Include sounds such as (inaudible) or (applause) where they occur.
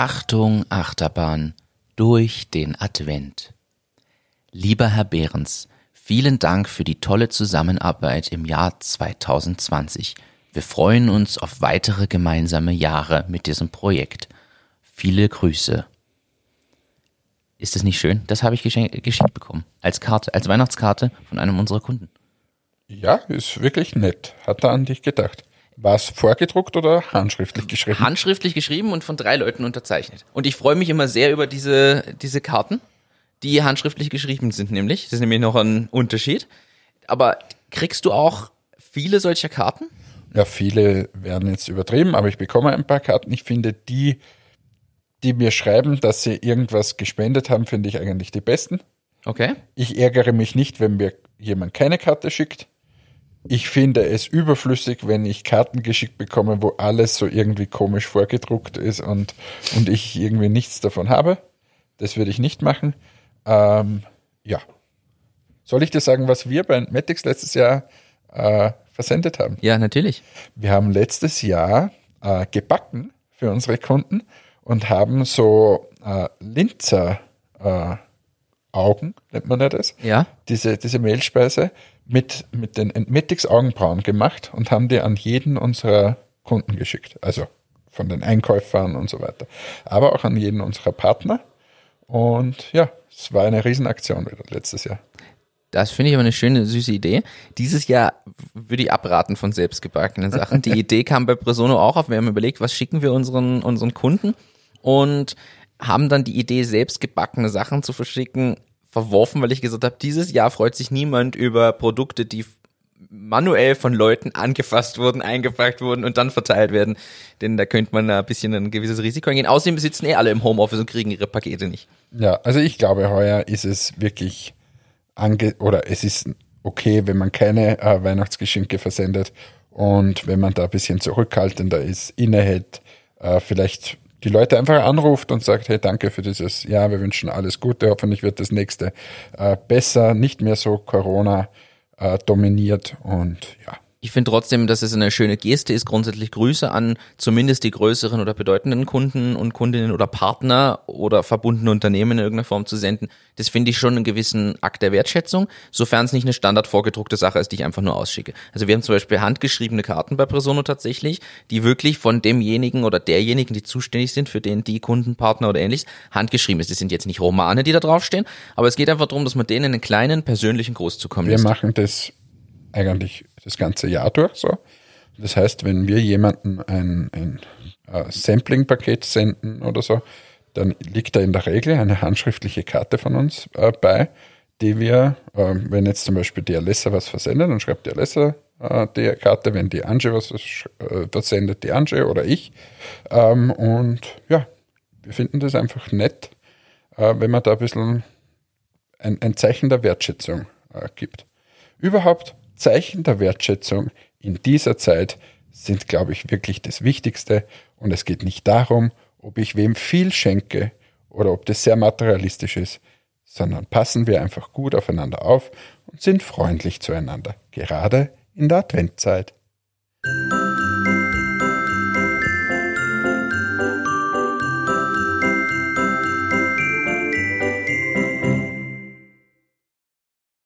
Achtung, Achterbahn, durch den Advent. Lieber Herr Behrens, vielen Dank für die tolle Zusammenarbeit im Jahr 2020. Wir freuen uns auf weitere gemeinsame Jahre mit diesem Projekt. Viele Grüße. Ist es nicht schön? Das habe ich geschenkt, geschenkt bekommen. Als Karte, als Weihnachtskarte von einem unserer Kunden. Ja, ist wirklich nett. Hat er an dich gedacht. War es vorgedruckt oder handschriftlich geschrieben? Handschriftlich geschrieben und von drei Leuten unterzeichnet. Und ich freue mich immer sehr über diese, diese Karten, die handschriftlich geschrieben sind, nämlich. Das ist nämlich noch ein Unterschied. Aber kriegst du auch viele solcher Karten? Ja, viele werden jetzt übertrieben, aber ich bekomme ein paar Karten. Ich finde die, die mir schreiben, dass sie irgendwas gespendet haben, finde ich eigentlich die besten. Okay. Ich ärgere mich nicht, wenn mir jemand keine Karte schickt. Ich finde es überflüssig, wenn ich Karten geschickt bekomme, wo alles so irgendwie komisch vorgedruckt ist und, und ich irgendwie nichts davon habe. Das würde ich nicht machen. Ähm, ja. Soll ich dir sagen, was wir bei Matix letztes Jahr äh, versendet haben? Ja, natürlich. Wir haben letztes Jahr äh, gebacken für unsere Kunden und haben so äh, Linzer äh, Augen, nennt man ja das? Ja. Diese, diese Mehlspeise mit, mit den Entmetics Augenbrauen gemacht und haben die an jeden unserer Kunden geschickt. Also von den Einkäufern und so weiter. Aber auch an jeden unserer Partner. Und ja, es war eine Riesenaktion wieder letztes Jahr. Das finde ich aber eine schöne, süße Idee. Dieses Jahr würde ich abraten von selbstgebackenen Sachen. Die (laughs) Idee kam bei Presono auch auf. Wir haben überlegt, was schicken wir unseren, unseren Kunden und haben dann die Idee, selbstgebackene Sachen zu verschicken, verworfen, weil ich gesagt habe, dieses Jahr freut sich niemand über Produkte, die manuell von Leuten angefasst wurden, eingepackt wurden und dann verteilt werden. Denn da könnte man ein bisschen ein gewisses Risiko eingehen. Außerdem sitzen eh alle im Homeoffice und kriegen ihre Pakete nicht. Ja, also ich glaube, heuer ist es wirklich ange oder es ist okay, wenn man keine äh, Weihnachtsgeschenke versendet und wenn man da ein bisschen zurückhaltender ist, innehält, äh, vielleicht die Leute einfach anruft und sagt, hey, danke für dieses Jahr, wir wünschen alles Gute, hoffentlich wird das nächste äh, besser, nicht mehr so Corona äh, dominiert und ja. Ich finde trotzdem, dass es eine schöne Geste ist, grundsätzlich Grüße an zumindest die größeren oder bedeutenden Kunden und Kundinnen oder Partner oder verbundene Unternehmen in irgendeiner Form zu senden. Das finde ich schon einen gewissen Akt der Wertschätzung, sofern es nicht eine standard vorgedruckte Sache ist, die ich einfach nur ausschicke. Also wir haben zum Beispiel handgeschriebene Karten bei Presono tatsächlich, die wirklich von demjenigen oder derjenigen, die zuständig sind, für den die Kundenpartner oder ähnliches, handgeschrieben ist. Das sind jetzt nicht Romane, die da draufstehen, aber es geht einfach darum, dass man denen einen kleinen persönlichen Gruß zukommen lässt. Wir machen das eigentlich das ganze Jahr durch so. Das heißt, wenn wir jemandem ein, ein äh, Sampling-Paket senden oder so, dann liegt da in der Regel eine handschriftliche Karte von uns äh, bei, die wir, äh, wenn jetzt zum Beispiel die Alessa was versendet, dann schreibt die Alessa äh, die Karte, wenn die Ange was äh, versendet, die Ange oder ich. Ähm, und ja, wir finden das einfach nett, äh, wenn man da ein bisschen ein, ein Zeichen der Wertschätzung gibt. Überhaupt Zeichen der Wertschätzung in dieser Zeit sind, glaube ich, wirklich das Wichtigste. Und es geht nicht darum, ob ich wem viel schenke oder ob das sehr materialistisch ist, sondern passen wir einfach gut aufeinander auf und sind freundlich zueinander, gerade in der Adventzeit.